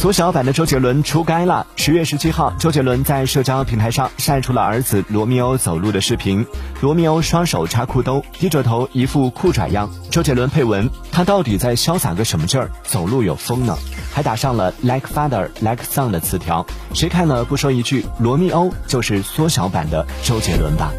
缩小版的周杰伦出街了。十月十七号，周杰伦在社交平台上晒出了儿子罗密欧走路的视频。罗密欧双手插裤兜，低着头，一副酷拽样。周杰伦配文：“他到底在潇洒个什么劲儿？走路有风呢？”还打上了 “like father like son” 的词条。谁看了不说一句：“罗密欧就是缩小版的周杰伦吧？”